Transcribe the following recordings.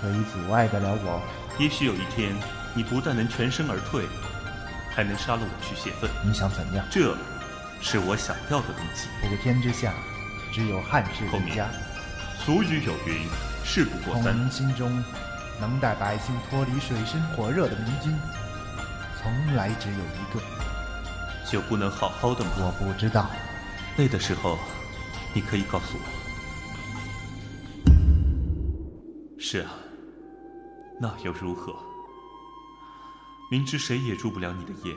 可以阻碍得了我？也许有一天，你不但能全身而退，还能杀了我去泄愤。你想怎样？这，是我想要的东西。普天之下，只有汉室一家。俗语有云：“事不过三。”孔明心中能带百姓脱离水深火热的明君，从来只有一个。就不能好好的吗？我不知道。累的时候，你可以告诉我。是啊，那又如何？明知谁也入不了你的眼，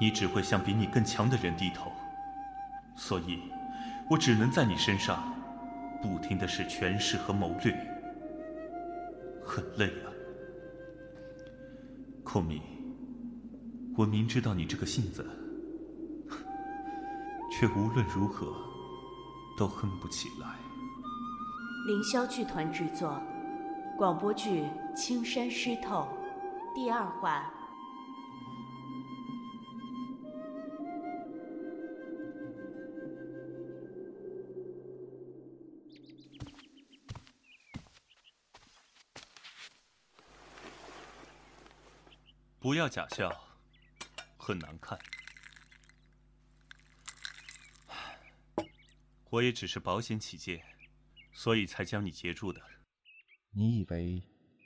你只会向比你更强的人低头。所以，我只能在你身上不停的使权势和谋略，很累啊。孔明，我明知道你这个性子。却无论如何都哼不起来。凌霄剧团制作，广播剧《青山湿透》第二话。不要假笑，很难看。我也只是保险起见，所以才将你截住的。你以为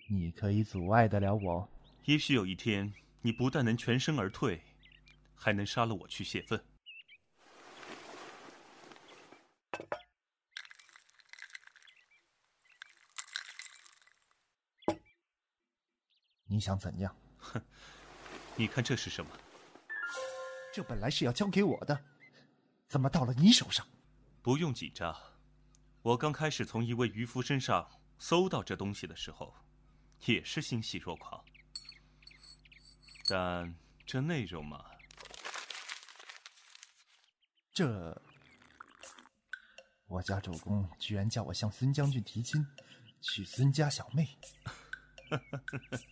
你可以阻碍得了我？也许有一天，你不但能全身而退，还能杀了我去泄愤。你想怎样？哼！你看这是什么？这本来是要交给我的，怎么到了你手上？不用紧张，我刚开始从一位渔夫身上搜到这东西的时候，也是欣喜若狂。但这内容嘛，这我家主公居然叫我向孙将军提亲，娶孙家小妹。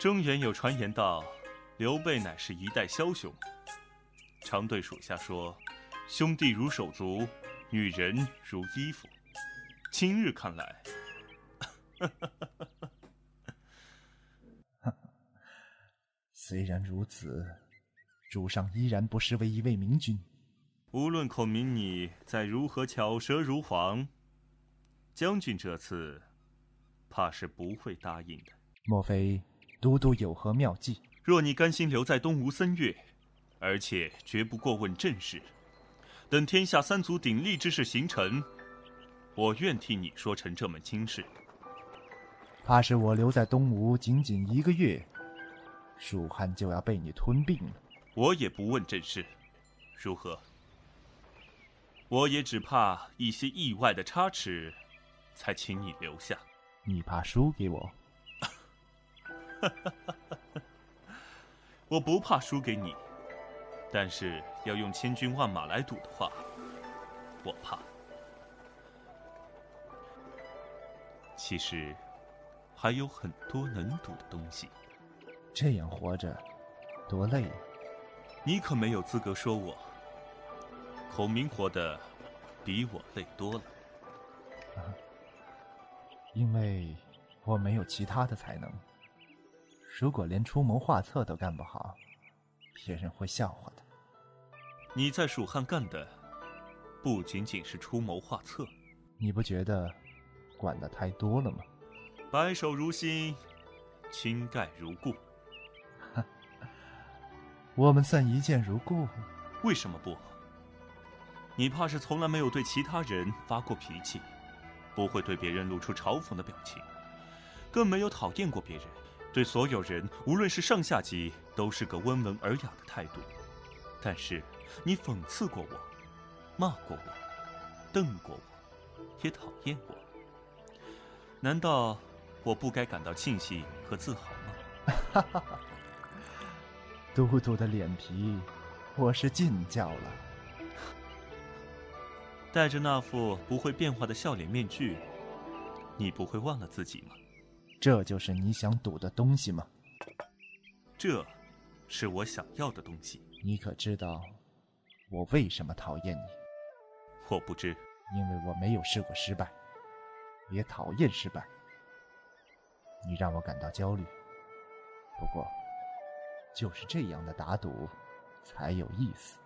中原有传言道。刘备乃是一代枭雄，常对属下说：“兄弟如手足，女人如衣服。”今日看来，虽然如此，主上依然不失为一位明君。无论孔明你再如何巧舌如簧，将军这次怕是不会答应的。莫非都督有何妙计？若你甘心留在东吴三月，而且绝不过问政事，等天下三足鼎立之势形成，我愿替你说成这门亲事。怕是我留在东吴仅仅一个月，蜀汉就要被你吞并了。我也不问政事，如何？我也只怕一些意外的差池，才请你留下。你怕输给我？哈哈哈哈我不怕输给你，但是要用千军万马来赌的话，我怕。其实还有很多能赌的东西。这样活着多累。你可没有资格说我。孔明活得比我累多了。因为我没有其他的才能。如果连出谋划策都干不好，别人会笑话的。你在蜀汉干的不仅仅是出谋划策，你不觉得管的太多了吗？白首如新，倾盖如故。我们算一见如故。为什么不？你怕是从来没有对其他人发过脾气，不会对别人露出嘲讽的表情，更没有讨厌过别人。对所有人，无论是上下级，都是个温文尔雅的态度。但是，你讽刺过我，骂过我，瞪过我，也讨厌我。难道我不该感到庆幸和自豪吗？哈哈哈！都督的脸皮，我是尽教了。戴着那副不会变化的笑脸面具，你不会忘了自己吗？这就是你想赌的东西吗？这，是我想要的东西。你可知道，我为什么讨厌你？我不知。因为我没有试过失败，也讨厌失败。你让我感到焦虑，不过，就是这样的打赌才有意思。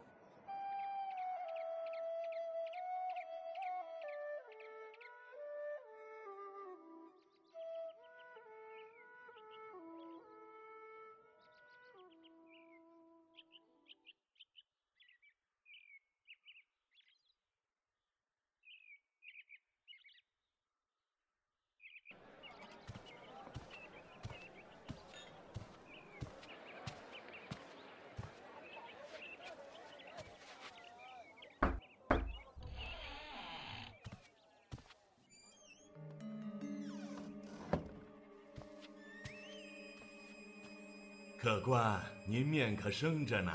客官，您面可生着呢，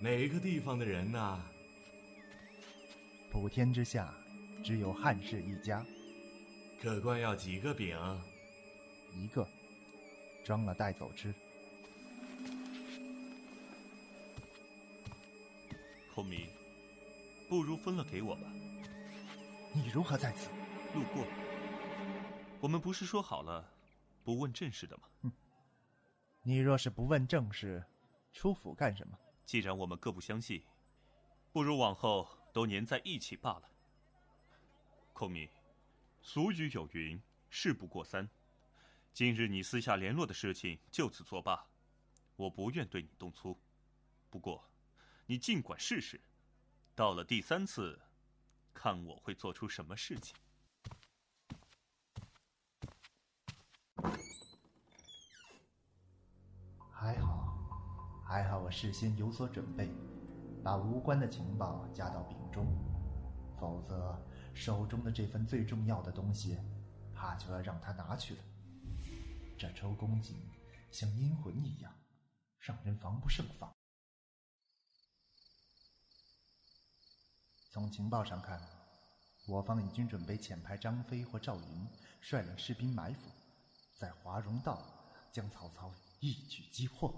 哪个地方的人呢？普天之下，只有汉室一家。客官要几个饼？一个，装了带走吃。孔明，不如分了给我吧。你如何在此？路过。我们不是说好了，不问正事的吗？哼。你若是不问正事，出府干什么？既然我们各不相信，不如往后都粘在一起罢了。孔明，俗语有云：“事不过三。”今日你私下联络的事情就此作罢，我不愿对你动粗。不过，你尽管试试，到了第三次，看我会做出什么事情。还好，我事先有所准备，把无关的情报加到饼中，否则手中的这份最重要的东西，怕就要让他拿去了。这周公瑾像阴魂一样，让人防不胜防。从情报上看，我方已经准备遣派张飞或赵云率领士兵埋伏，在华容道将曹操。一举击破！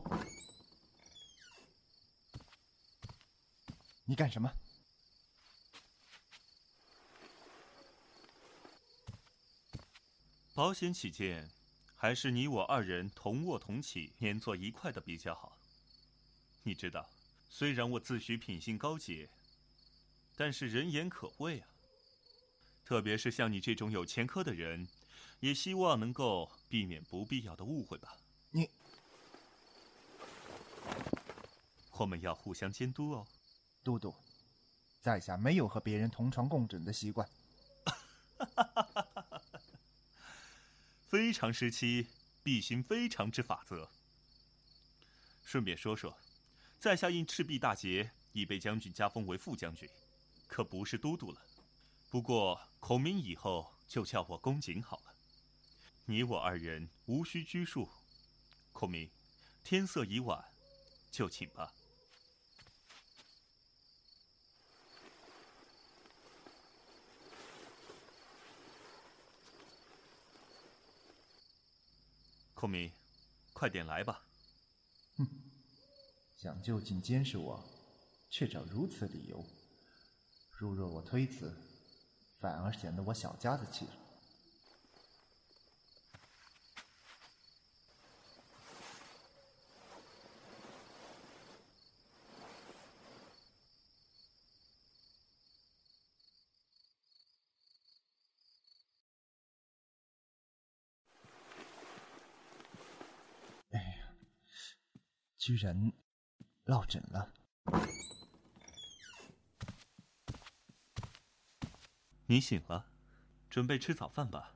你干什么？保险起见，还是你我二人同卧同起，连坐一块的比较好。你知道，虽然我自诩品性高洁，但是人言可畏啊。特别是像你这种有前科的人，也希望能够避免不必要的误会吧。你。我们要互相监督哦，都督，在下没有和别人同床共枕的习惯。非常时期必行非常之法则。顺便说说，在下因赤壁大捷已被将军加封为副将军，可不是都督了。不过孔明以后就叫我公瑾好了。你我二人无需拘束。孔明，天色已晚，就寝吧。孔明，快点来吧！哼，想就近监视我，却找如此理由。如若我推辞，反而显得我小家子气了。居然落枕了！你醒了，准备吃早饭吧。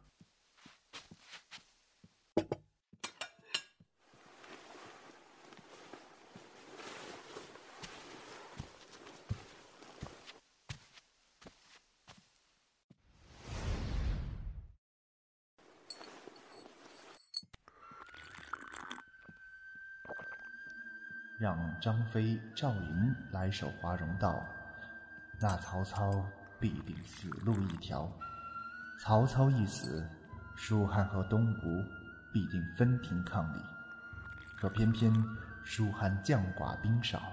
让张飞、赵云来守华容道，那曹操必定死路一条。曹操一死，蜀汉和东吴必定分庭抗礼。可偏偏蜀汉将寡兵少，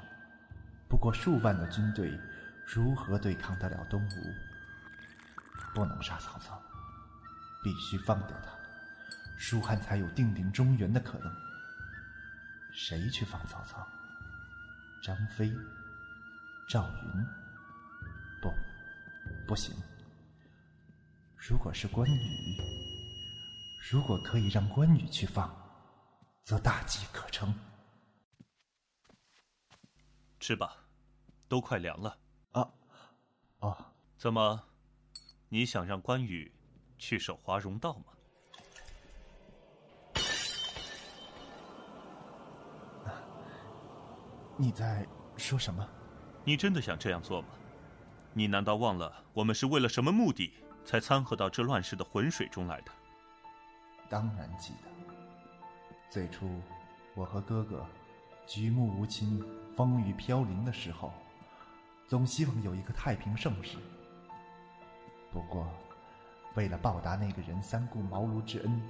不过数万的军队，如何对抗得了东吴？不能杀曹操，必须放掉他，蜀汉才有定鼎中原的可能。谁去放曹操？张飞、赵云？不，不行。如果是关羽，如果可以让关羽去放，则大计可成。吃吧，都快凉了。啊，哦，怎么，你想让关羽去守华容道吗？你在说什么？你真的想这样做吗？你难道忘了我们是为了什么目的才掺和到这乱世的浑水中来的？当然记得。最初，我和哥哥举目无亲、风雨飘零的时候，总希望有一个太平盛世。不过，为了报答那个人三顾茅庐之恩，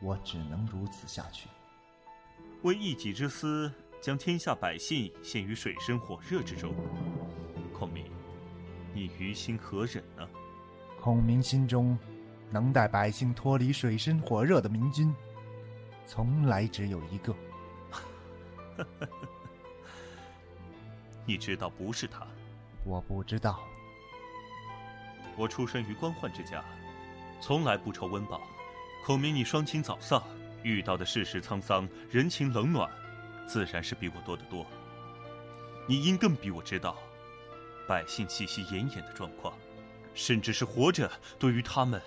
我只能如此下去。为一己之私。将天下百姓陷于水深火热之中，孔明，你于心何忍呢？孔明心中能带百姓脱离水深火热的明君，从来只有一个。你知道不是他？我不知道。我出身于官宦之家，从来不愁温饱。孔明，你双亲早丧，遇到的世事沧桑，人情冷暖。自然是比我多得多。你应更比我知道，百姓气息奄奄的状况，甚至是活着，对于他们，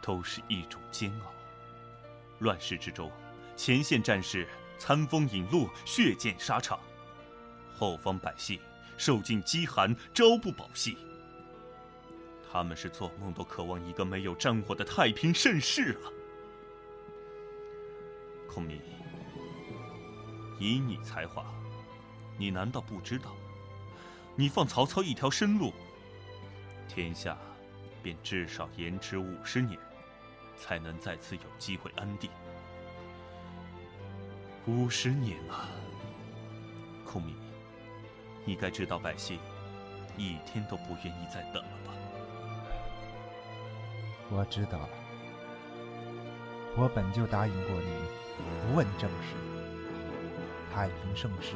都是一种煎熬。乱世之中，前线战士餐风饮露，血溅沙场；后方百姓受尽饥寒，朝不保夕。他们是做梦都渴望一个没有战火的太平盛世啊！孔明。以你才华，你难道不知道？你放曹操一条生路，天下便至少延迟五十年，才能再次有机会安定。五十年啊，孔明，你该知道百姓一天都不愿意再等了吧？我知道了，我本就答应过你，不问政事。太平盛世，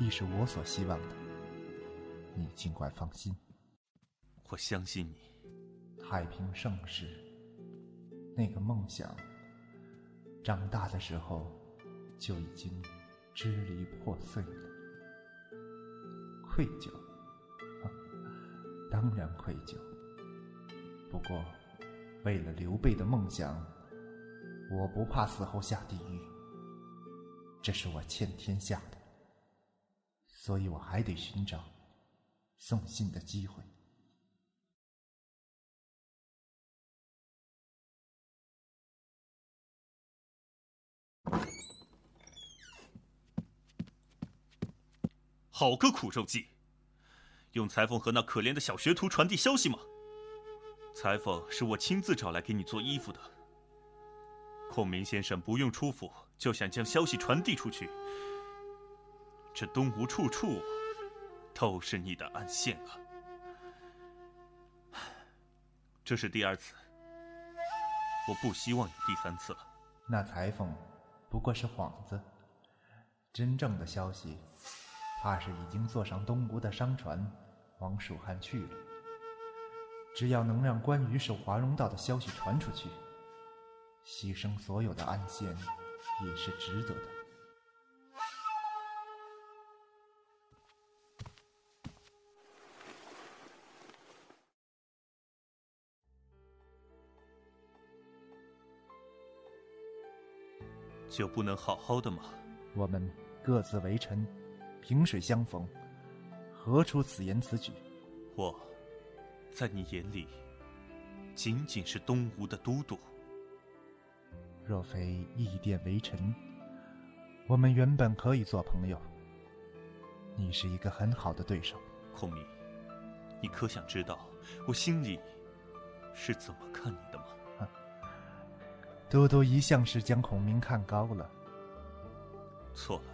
亦是我所希望的。你尽管放心，我相信你。太平盛世，那个梦想，长大的时候就已经支离破碎了。愧疚，当然愧疚。不过，为了刘备的梦想，我不怕死后下地狱。这是我欠天下的，所以我还得寻找送信的机会。好个苦肉计！用裁缝和那可怜的小学徒传递消息吗？裁缝是我亲自找来给你做衣服的。孔明先生不用出府。就想将消息传递出去，这东吴处处都是你的暗线啊！这是第二次，我不希望有第三次了。那裁缝不过是幌子，真正的消息，怕是已经坐上东吴的商船，往蜀汉去了。只要能让关羽守华容道的消息传出去，牺牲所有的暗线。也是值得的。就不能好好的吗？我们各自为臣，萍水相逢，何出此言此举？我，在你眼里，仅仅是东吴的都督。若非义殿为臣，我们原本可以做朋友。你是一个很好的对手，孔明，你可想知道我心里是怎么看你的吗？都督一向是将孔明看高了。错了，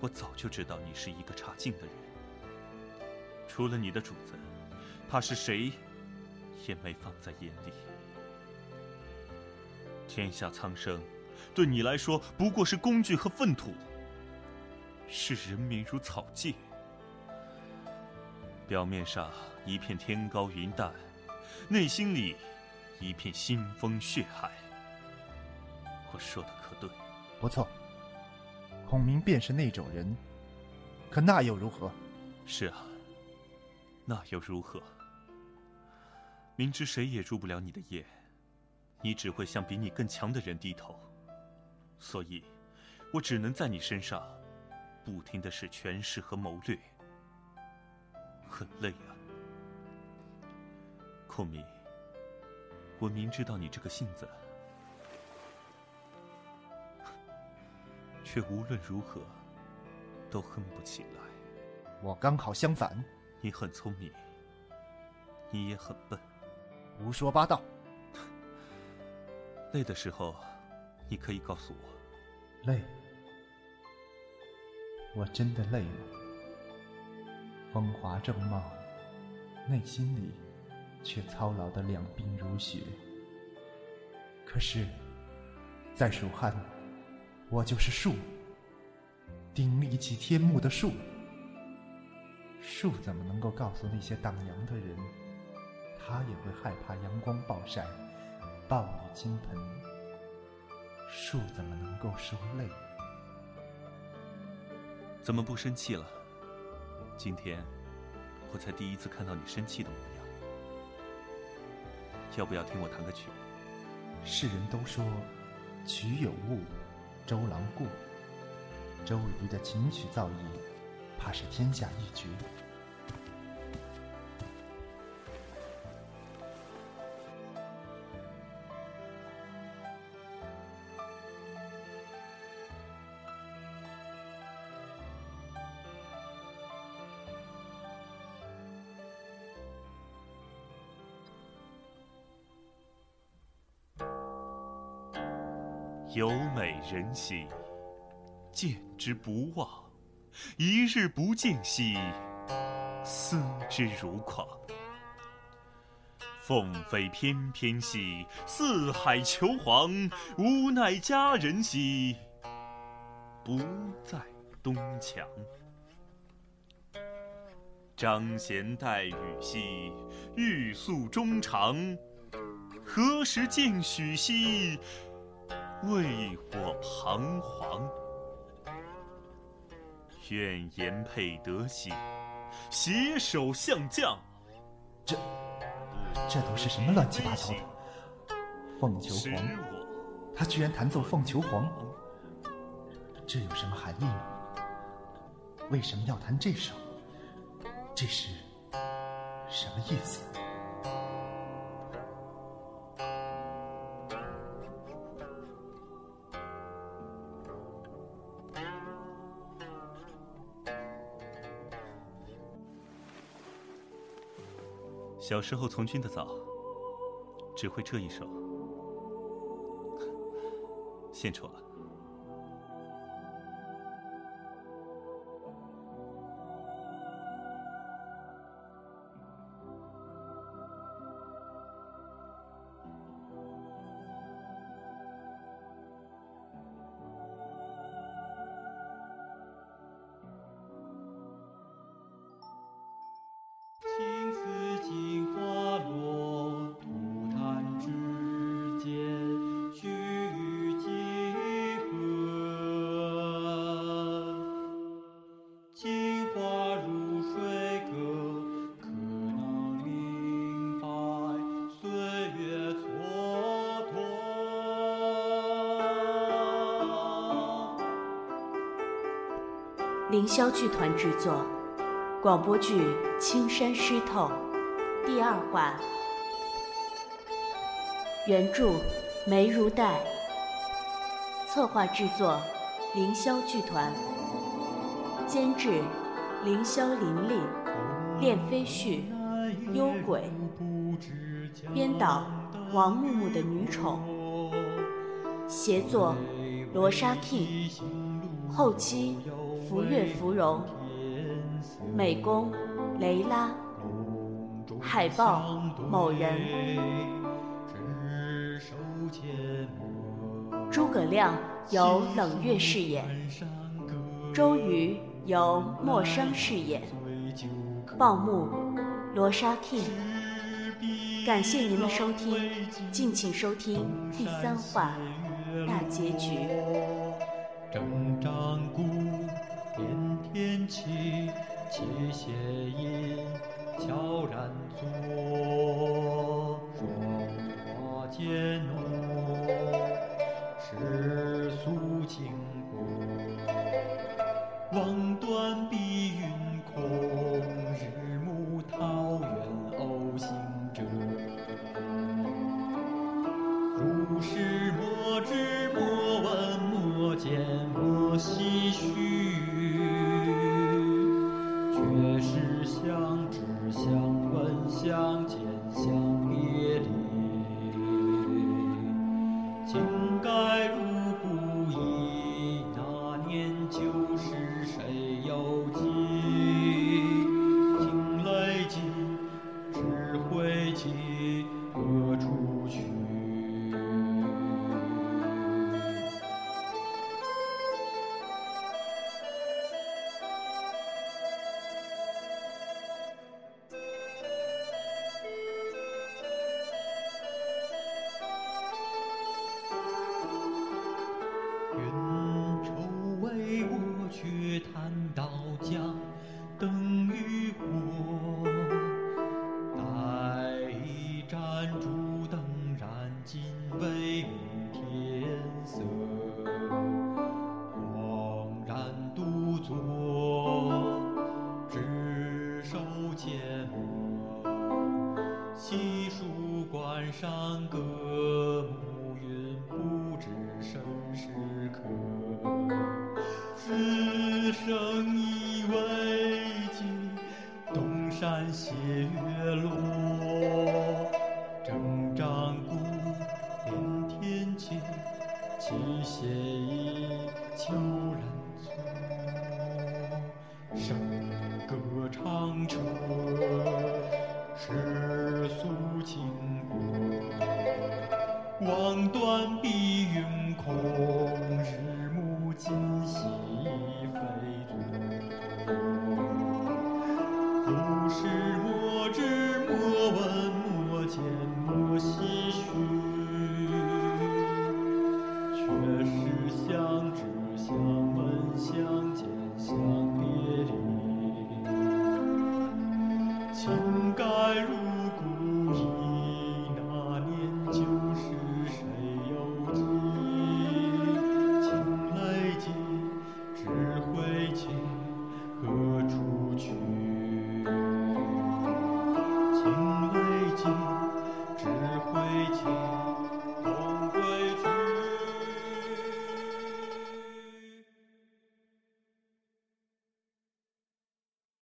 我早就知道你是一个差劲的人。除了你的主子，怕是谁也没放在眼里。天下苍生，对你来说不过是工具和粪土，视人民如草芥。表面上一片天高云淡，内心里一片腥风血海。我说的可对？不错，孔明便是那种人。可那又如何？是啊，那又如何？明知谁也入不了你的眼，你只会向比你更强的人低头。所以，我只能在你身上不停的使权势和谋略。很累啊，孔明。我明知道你这个性子，却无论如何都恨不起来。我刚好相反，你很聪明，你也很笨。胡说八道！累的时候，你可以告诉我。累？我真的累了。风华正茂，内心里却操劳的两鬓如雪。可是，在蜀汉，我就是树，顶立起天幕的树。树怎么能够告诉那些荡阳的人，他也会害怕阳光暴晒、暴雨倾盆？树怎么能够受累？怎么不生气了？今天，我才第一次看到你生气的模样。要不要听我弹个曲？世人都说曲有误，周郎顾。周瑜的琴曲造诣，怕是天下一绝。人兮，见之不忘；一日不见兮，思之如狂。凤飞翩翩兮，四海求凰；无奈佳人兮，不在东墙。张弦带雨兮，欲诉衷肠；何时见许兮？为我彷徨，愿言配得兮，携手相将。这，这都是什么乱七八糟的？凤求凰，他居然弹奏凤求凰，这有什么含义吗？为什么要弹这首？这是什么意思？小时候从军的早，只会这一首，献丑了。凌霄剧团制作，广播剧《青山湿透》第二话，原著梅如黛，策划制作凌霄剧团，监制凌霄琳琳、练飞絮、幽鬼，编导王木木的女宠，协作罗莎 King，后期。福月芙蓉，美工雷拉，海报某人。诸葛亮由冷月饰演，周瑜由莫商饰演，报幕罗莎 King。感谢您的收听，敬请收听第三话大结局。边起，七弦音悄然缄默。细数关山隔，暮云不知身是客。此生已未尽，东山斜月落。